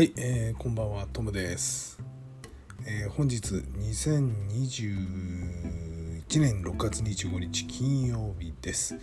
はい、えー、こんばんはトムです、えー本日2021年6月25日金曜日です、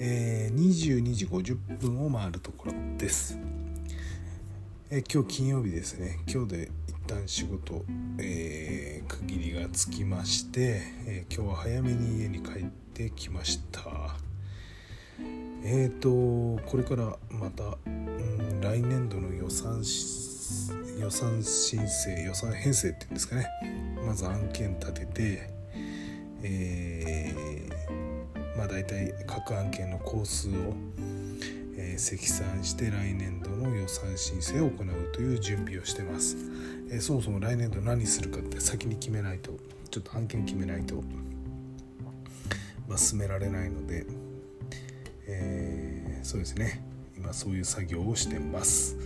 えー22時50分を回るところです、えー今日金曜日ですね。今日で一旦仕事、え区切りがつきまして、え今日は早めに家に帰ってきました。えーとこれからまた、来年度の予算予算申請予算編成っていうんですかね。まず案件立ててえーまあ大体各案件の工数を、えー積算して来年度の予算申請を行うという準備をしてます、えーそもそも来年度何するかって先に決めないとちょっと案件決めないと、まあ、進められないのでえーそうですね。今そういう作業をしてます。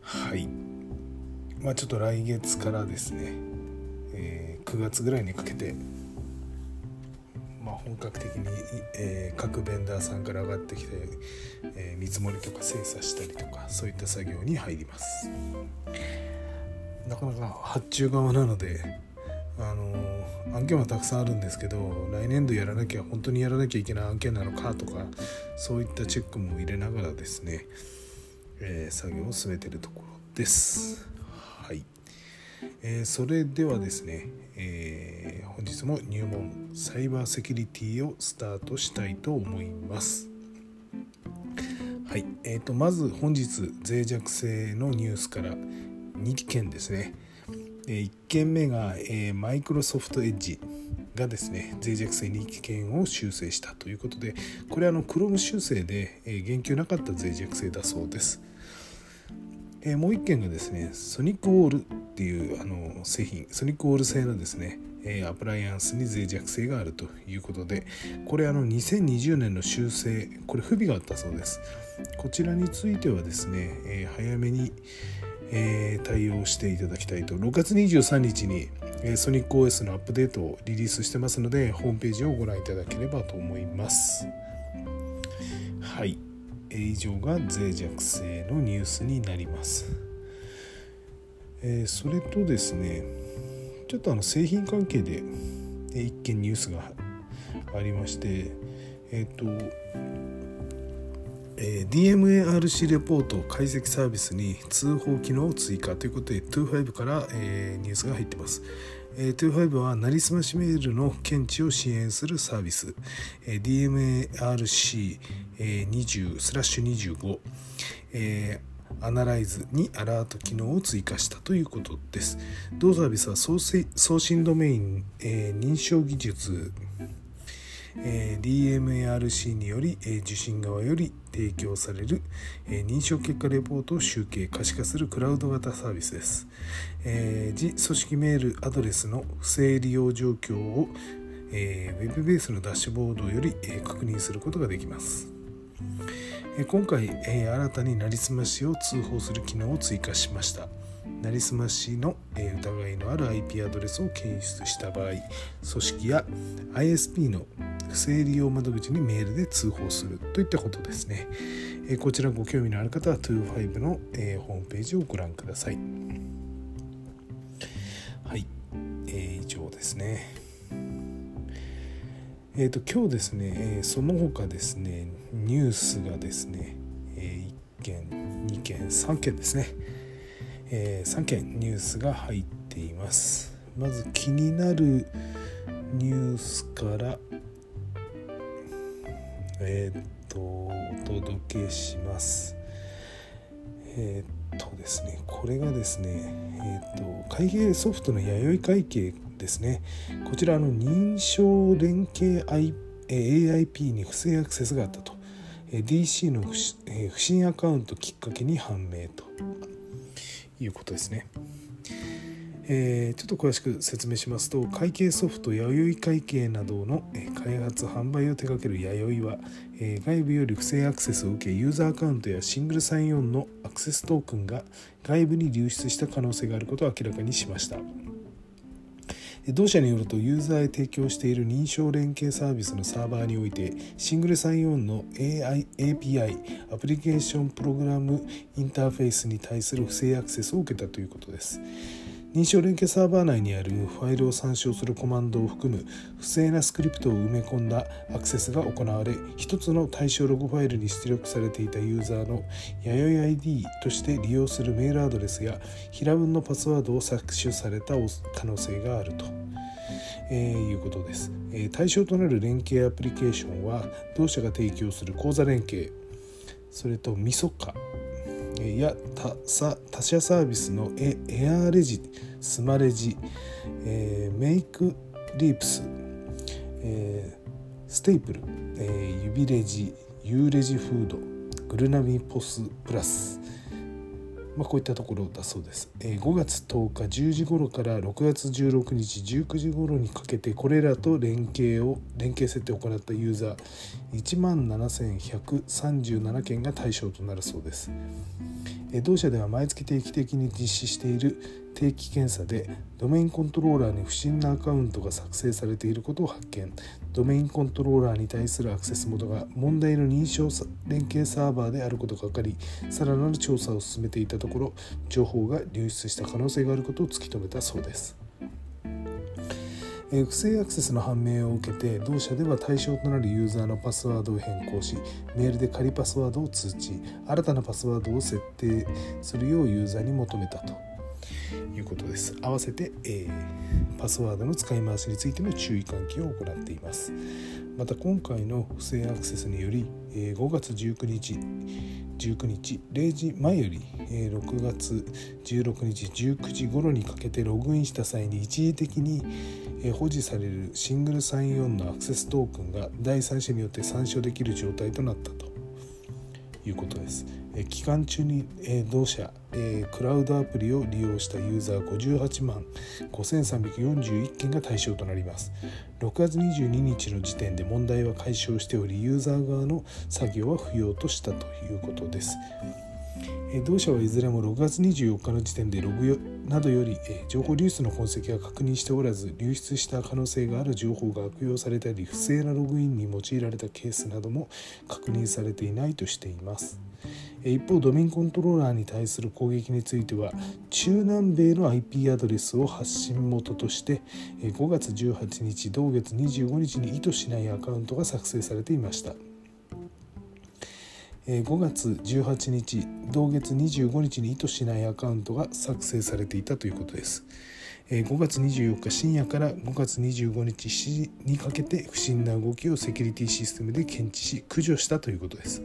はい。まあちょっと来月からですね、えー9月ぐらいにかけてまあ本格的に、えー各ベンダーさんから上がってきて、えー見積もりとか精査したりとかそういった作業に入ります。なかなか発注側なのであの案件はたくさんあるんですけど来年度やらなきゃ本当にやらなきゃいけない案件なのかとかそういったチェックも入れながらですね、えー作業を進めてるところです。はい、えーそれではですね、えー本日も入門サイバーセキュリティをスタートしたいと思います。はい、えー、とまず本日脆弱性のニュースから2件ですね。1件目が、マイクロソフトエッジがですね脆弱性2件を修正したということでこれはあの Chrome 修正で、言及なかった脆弱性だそうです、もう1件がですねソニックウォールっていうあの製品ソニックウォール製のですねアプライアンスに脆弱性があるということでこれあの2020年の修正これ不備があったそうです。こちらについてはですね、早めにえー対応していただきたいと。6月23日に、えー、ソニック OS のアップデートをリリースしてますのでホームページをご覧いただければと思います。はい、えー以上が脆弱性のニュースになります、えーそれとですねちょっとあの製品関係で、え一件ニュースがありましてえっ、とえー DMARC レポート解析サービスに通報機能を追加ということで25から、えーニュースが入っています。えー25はなりすましメールの検知を支援するサービス、えー DMARC20 スラッシュ25、えーアナライズにアラート機能を追加したということです。同サービスは送信ドメイン、えー認証技術え DMARC により、え受信側より提供される、え認証結果レポートを集計可視化するクラウド型サービスです、えー自組織メールアドレスの不正利用状況を、えーウェブベースのダッシュボードより、え確認することができます。今回、新たになりすましを通報する機能を追加しました。なりすましの、疑いのある IP アドレスを検出した場合組織や ISP の不正利用窓口にメールで通報するといったことですね、こちらご興味のある方は25の、ホームページをご覧ください。はい、えー以上ですね。えー、と今日ですね、その他ですねニュースがですね、1件2件3件ですね、え3件ニュースが入っています。まず気になるニュースからえっ、とお届けします。えっ、とですねこれがですねえっ、と会計ソフトの弥生会計ですね。こちらの認証連携 AIP に不正アクセスがあったと。DC の不審アカウントきっかけに判明と。いうことですね。えーちょっと詳しく説明しますと会計ソフト弥生会計などの開発販売を手掛ける弥生はえー外部より不正アクセスを受けユーザーアカウントやシングルサインオンのアクセストークンが外部に流出した可能性があることを明らかにしました。同社によるとユーザーへ提供している認証連携サービスのサーバーにおいてシングルサインオンの AI API アプリケーションプログラムインターフェースに対する不正アクセスを受けたということです。認証連携サーバー内にあるファイルを参照するコマンドを含む不正なスクリプトを埋め込んだアクセスが行われ一つの対象ログファイルに出力されていたユーザーの弥生 ID として利用するメールアドレスや平文のパスワードを搾取された可能性があると。えー、いうことです、えー、対象となる連携アプリケーションは同社が提供する口座連携それとみそかや他他社サービスのエエアレジスマレジ、えー、メイクリープス、えー、ステイプル、えー、指レジユーレジフードグルナビポスプラス。まあ、こういったところだそうです、えー、5月10日10時頃から6月16日19時頃にかけてこれらと連携を連携設定を行ったユーザー1万7137件が対象となるそうです、えー、同社では毎月定期的に実施している定期検査でドメインコントローラーに不審なアカウントが作成されていることを発見。ドメインコントローラーに対するアクセス元が問題の認証連携サーバーであることが分かりさらなる調査を進めていたところ情報が流出した可能性があることを突き止めたそうです。不正アクセスの判明を受けて同社では対象となるユーザーのパスワードを変更しメールで仮パスワードを通知新たなパスワードを設定するようユーザーに求めたということです合わせて、えー、パスワードの使い回しについても注意喚起を行っていますまた今回の不正アクセスにより、えー、5月19日19日0時前より、えー、6月16日19時頃にかけてログインした際に一時的に、えー、保持されるシングルサインオンのアクセストークンが第三者によって参照できる状態となったということです。期間中に同社クラウドアプリを利用したユーザー58万5341件が対象となります。6月22日の時点で問題は解消しておりユーザー側の作業は不要としたということです。同社はいずれも6月24日の時点でログなどより情報流出の痕跡は確認しておらず流出した可能性がある情報が悪用されたり不正なログインに用いられたケースなども確認されていないとしています。一方ドメインコントローラーに対する攻撃については中南米の IP アドレスを発信元として5月18日同月25日に意図しないアカウントが作成されていました5月18日同月25日に意図しないアカウントが作成されていたということです。5月24日深夜から5月25日7時にかけて不審な動きをセキュリティシステムで検知し駆除したということです、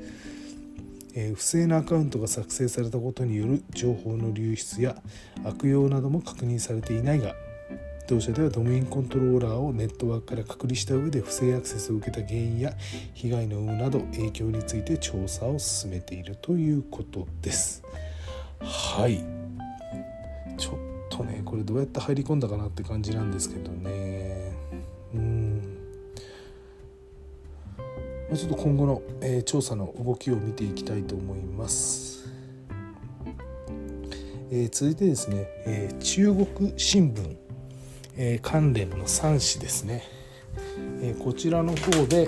不正なアカウントが作成されたことによる情報の流出や悪用なども確認されていないが同社ではドメインコントローラーをネットワークから隔離した上で不正アクセスを受けた原因や被害の有無など影響について調査を進めているということです。はい。ちょっとねこれどうやって入り込んだかなって感じなんですけどね。うん。ちょっと今後の、えー、調査の動きを見ていきたいと思います。えー、続いてですね、えー、中国新聞、え関連の3紙ですね、えこちらの方で、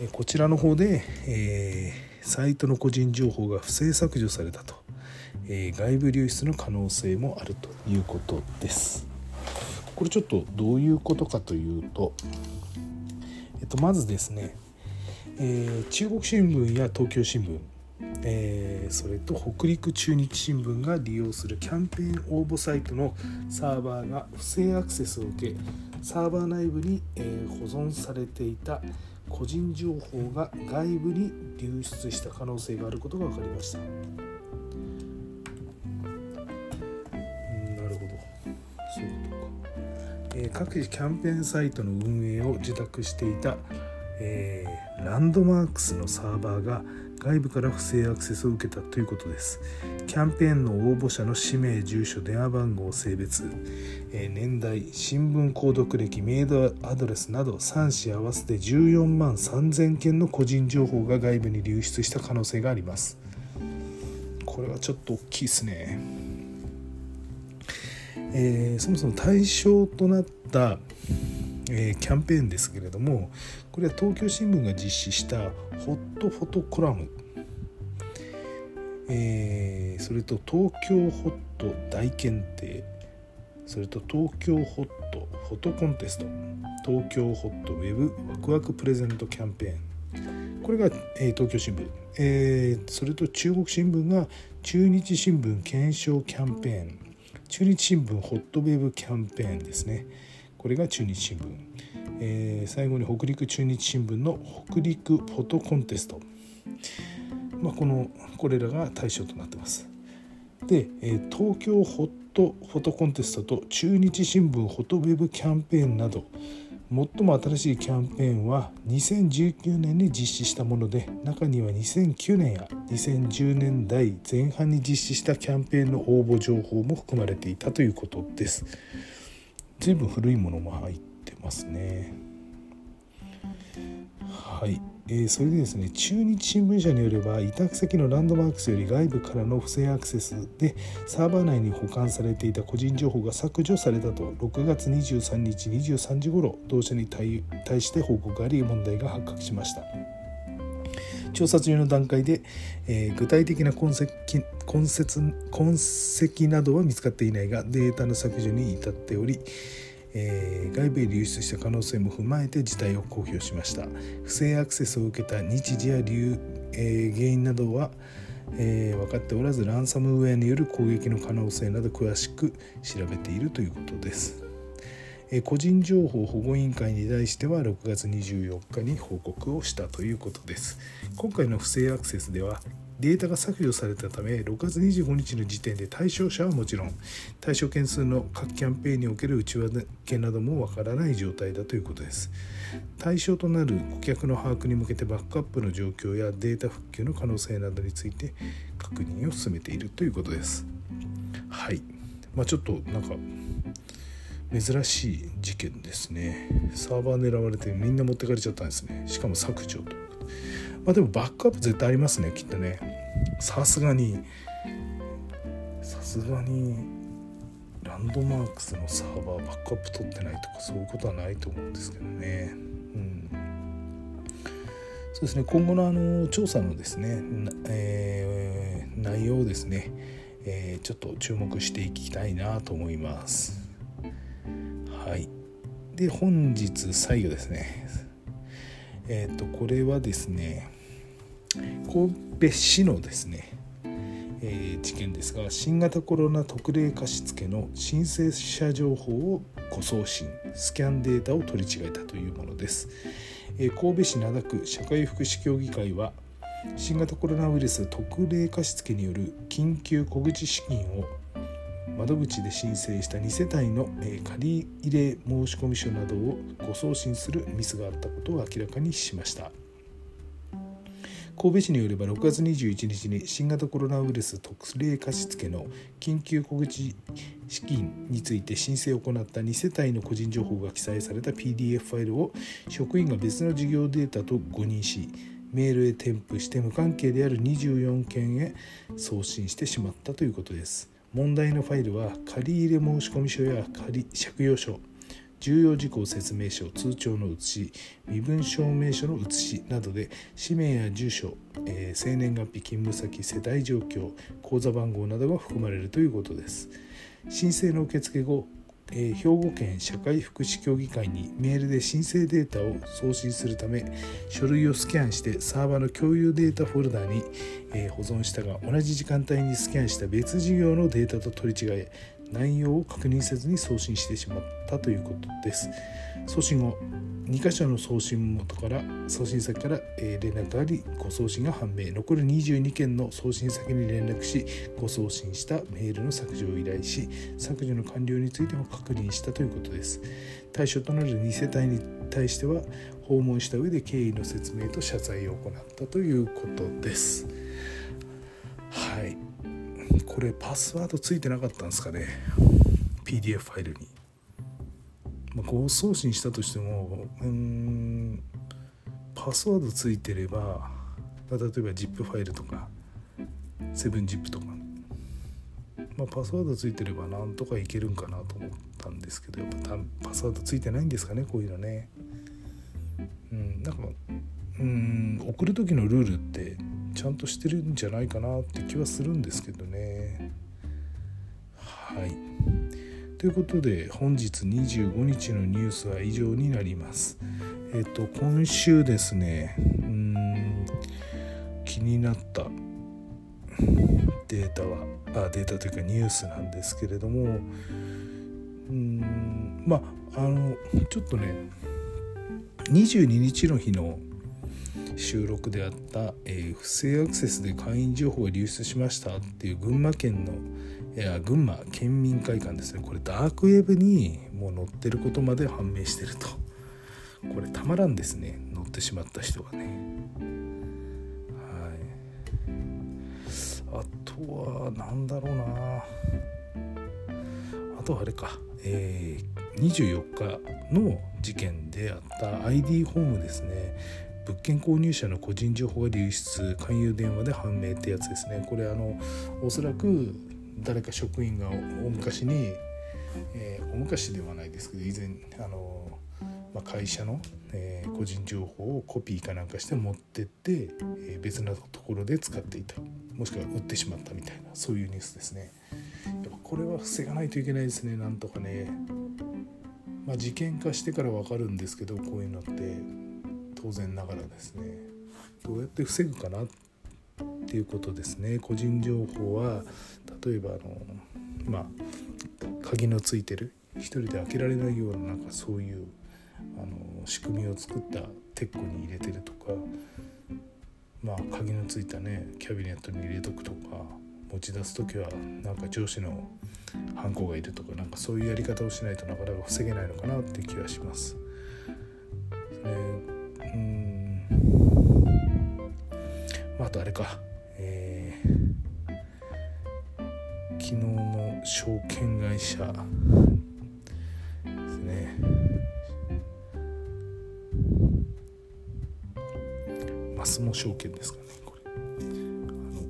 えこちらの方で、えサイトの個人情報が不正削除されたと、え外部流出の可能性もあるということです。これちょっとどういうことかというと、えっと、まずですね、え、中国新聞や東京新聞、えー、それと北陸中日新聞が利用するキャンペーン応募サイトのサーバーが不正アクセスを受けサーバー内部に、え、保存されていた個人情報が外部に流出した可能性があることが分かりました。なるほどそういうことか。え各キャンペーンサイトの運営を受託していた、えー、ランドマークスのサーバーが外部から不正アクセスを受けたということです。キャンペーンの応募者の氏名住所電話番号性別、えー、年代新聞購読歴メールアドレスなど3紙合わせて14万3000件の個人情報が外部に流出した可能性があります。これはちょっと大きいですね。えー、そもそも対象となった、え、キャンペーンですけれどもこれは東京新聞が実施したホットフォトコラム、え、それと東京ホット大検定。それと東京ホットフォトコンテスト。東京ホットウェブワクワクプレゼントキャンペーン。これが、え、東京新聞、え、それと中国新聞が中日新聞検証キャンペーン。中日新聞ホットウェブキャンペーンですね。これが中日新聞、えー、最後に北陸中日新聞の北陸フォトコンテスト、まあ、このこれらが対象となってます。で、えー、東京ホットフォトコンテストと中日新聞フォトウェブキャンペーンなど最も新しいキャンペーンは2019年に実施したもので中には2009年や2010年代前半に実施したキャンペーンの応募情報も含まれていたということです。随分古いものも入ってますね。はい。えー、それでですね中日新聞社によれば委託先のランドマークスより外部からの不正アクセスでサーバー内に保管されていた個人情報が削除されたと6月23日23時ごろ同社に対して報告があり問題が発覚しました。調査中の段階で、えー、具体的な痕跡痕跡痕跡などは見つかっていないがデータの削除に至っておりえー、外部へ流出した可能性も踏まえて事態を公表しました。不正アクセスを受けた日時や流、えー、原因などは、えー、分かっておらずランサムウェアによる攻撃の可能性など詳しく調べているということです、個人情報保護委員会に対しては6月24日に報告をしたということです。今回の不正アクセスではデータが削除されたため6月25日の時点で対象者はもちろん対象件数の各キャンペーンにおける内訳などもわからない状態だということです。対象となる顧客の把握に向けてバックアップの状況やデータ復旧の可能性などについて確認を進めているということです。はい。まあちょっとなんか珍しい事件ですね。サーバー狙われてみんな持ってかれちゃったんですね。しかも削除と。まあでもバックアップ絶対ありますねきっとね。さすがに。さすがに。ランドマークスのサーバーバックアップ取ってないとかそういうことはないと思うんですけどね。うん。そうですね。今後のあの調査のですね、えー、内容をですね、えー、ちょっと注目していきたいなと思います。はい。で本日最後ですね。えっ、ー、とこれはですね神戸市のですね、えー、事件ですが新型コロナ特例貸付の申請者情報を誤送信スキャンデータを取り違えたというものです、えー、神戸市灘区社会福祉協議会は新型コロナウイルス特例貸付による緊急小口資金を窓口で申請した2世帯の借入申込書などを誤送信するミスがあったことを明らかにしました。神戸市によれば6月21日に新型コロナウイルス特例貸付の緊急小口資金について申請を行った2世帯の個人情報が記載された PDF ファイルを職員が別の事業データと誤認しメールへ添付して無関係である24件へ送信してしまったということです問題のファイルは借入申込書や借借用書重要事項説明書通帳の写し身分証明書の写しなどで氏名や住所、えー、生年月日勤務先世帯状況口座番号などが含まれるということです。申請の受付後えー、兵庫県社会福祉協議会にメールで申請データを送信するため書類をスキャンしてサーバーの共有データフォルダに、えー、保存したが同じ時間帯にスキャンした別事業のデータと取り違え内容を確認せずに送信してしまったということです。送信後2箇所の送信元から送信先から連絡があり誤送信が判明残る22件の送信先に連絡し誤送信したメールの削除を依頼し削除の完了についても確認したということです。対象となる2世帯に対しては訪問した上で経緯の説明と謝罪を行ったということです。はい。これパスワードついてなかったんですかね？PDF ファイルに、まあ、誤送信したとしてもうんパスワードついてれば、例えば ZIP ファイルとか 7ZIP とかまあ、パスワードついてればなんとかいけるんかなと思ったんですけどやっぱパスワードついてないんですかねこういうのね。うんなんかうん送る時のルールってちゃんとしてるんじゃないかなって気はするんですけどということで本日25日のニュースは以上になります。えっ、と今週ですねうん気になったデータはあデータというかニュースなんですけれどもうんまああのちょっとね22日の日の収録であった、えー、不正アクセスで会員情報が流出しましたっていう群馬県のいや群馬県民会館ですね。これダークウェブにもう載ってることまで判明してると。これたまらんですね。載ってしまった人がね。はい。あとは何だろうな。あとはあれか。えー、24日の事件であった ID ホームですね。物件購入者の個人情報が流出勧誘電話で判明ってやつですね。これあのおそらく誰か職員が大昔に、えー、大昔ではないですけど以前あの、まあ、会社の、えー、個人情報をコピーかなんかして持ってって、えー、別なところで使っていた。もしくは売ってしまったみたいなそういうニュースですね。やっぱこれは防がないといけないですねなんとかね。まあ事件化してから分かるんですけどこういうのって当然ながらですね。どうやって防ぐかなっていうことですね。個人情報は例えばあのまあ鍵のついてる一人で開けられないようななんかそういうあの仕組みを作ったテックに入れてるとかまあ鍵のついたねキャビネットに入れとくとか持ち出す時はなんか上司のハンコがいるとかなんかそういうやり方をしないとなかなか防げないのかなって気はします。うんまあ、あとあれか、えー、昨日の証券会社ですね。マスモ証券ですかねこれ。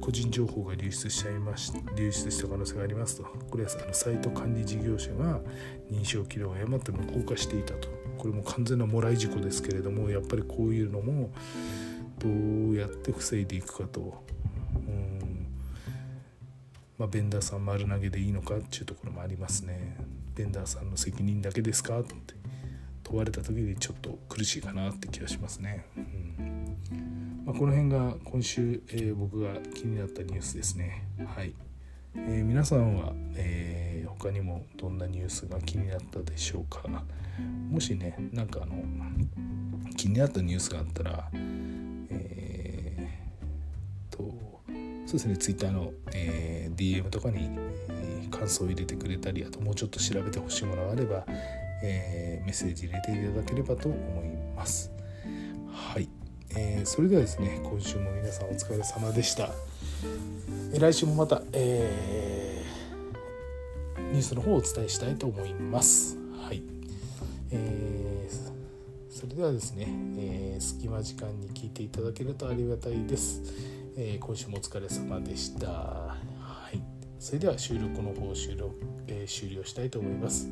個人情報が流出しちゃいまし流出した可能性がありますと。これはあのサイト管理事業者が認証記録を誤って無効化していたと。これも完全なもらい事故ですけれどもやっぱりこういうのもどうやって防いでいくかと、まあ、ベンダーさん丸投げでいいのかっていうところもありますねベンダーさんの責任だけですかって問われた時にちょっと苦しいかなって気がしますね。うんまあ、この辺が今週、えー、僕が気になったニュースですね。はい、えー、皆さんは、えー、他にもどんなニュースが気になったでしょうか？もしねなんかあの気になったニュースがあったらえー、とそうですね Twitter の、えー、DM とかに、え、感想を入れてくれたりあともうちょっと調べてほしいものがあれば、えー、メッセージ入れていただければと思います。はい。えー、それではですね今週も皆さんお疲れ様でした、来週もまた、えー、ニュースの方をお伝えしたいと思います。はい、えー、それではですね、えー、隙間時間に聞いていただけるとありがたいです、えー、今週もお疲れ様でした。はい。それでは収録の方収録、えー、終了したいと思います、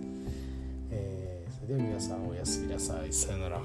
えー、それでは皆さんおやすみなさい。さよなら。